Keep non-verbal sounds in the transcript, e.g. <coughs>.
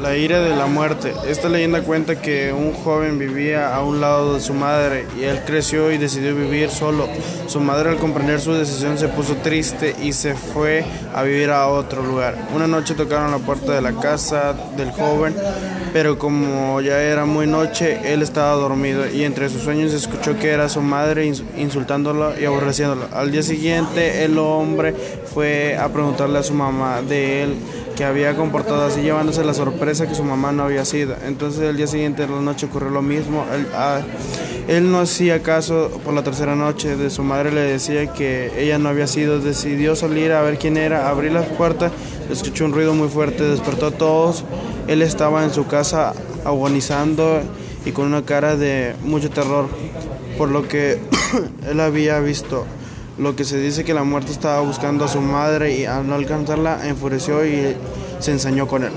La ira de la muerte. Esta leyenda cuenta que un joven vivía a un lado de su madre y él creció y decidió vivir solo. Su madre al comprender su decisión se puso triste y se fue a vivir a otro lugar. Una noche tocaron la puerta de la casa del joven, pero como ya era muy noche, él estaba dormido y entre sus sueños escuchó que era su madre insultándolo y aborreciéndolo. Al día siguiente el hombre fue a preguntarle a su mamá de él que había comportado así, llevándose la sorpresa que su mamá no había sido. Entonces el día siguiente de la noche ocurrió lo mismo. Él, ah, él no hacía caso por la tercera noche de su madre, le decía que ella no había sido. Decidió salir a ver quién era, abrir la puerta, escuchó un ruido muy fuerte, despertó a todos. Él estaba en su casa agonizando y con una cara de mucho terror, por lo que <coughs> él había visto lo que se dice que la muerte estaba buscando a su madre y al no alcanzarla enfureció y se ensañó con él.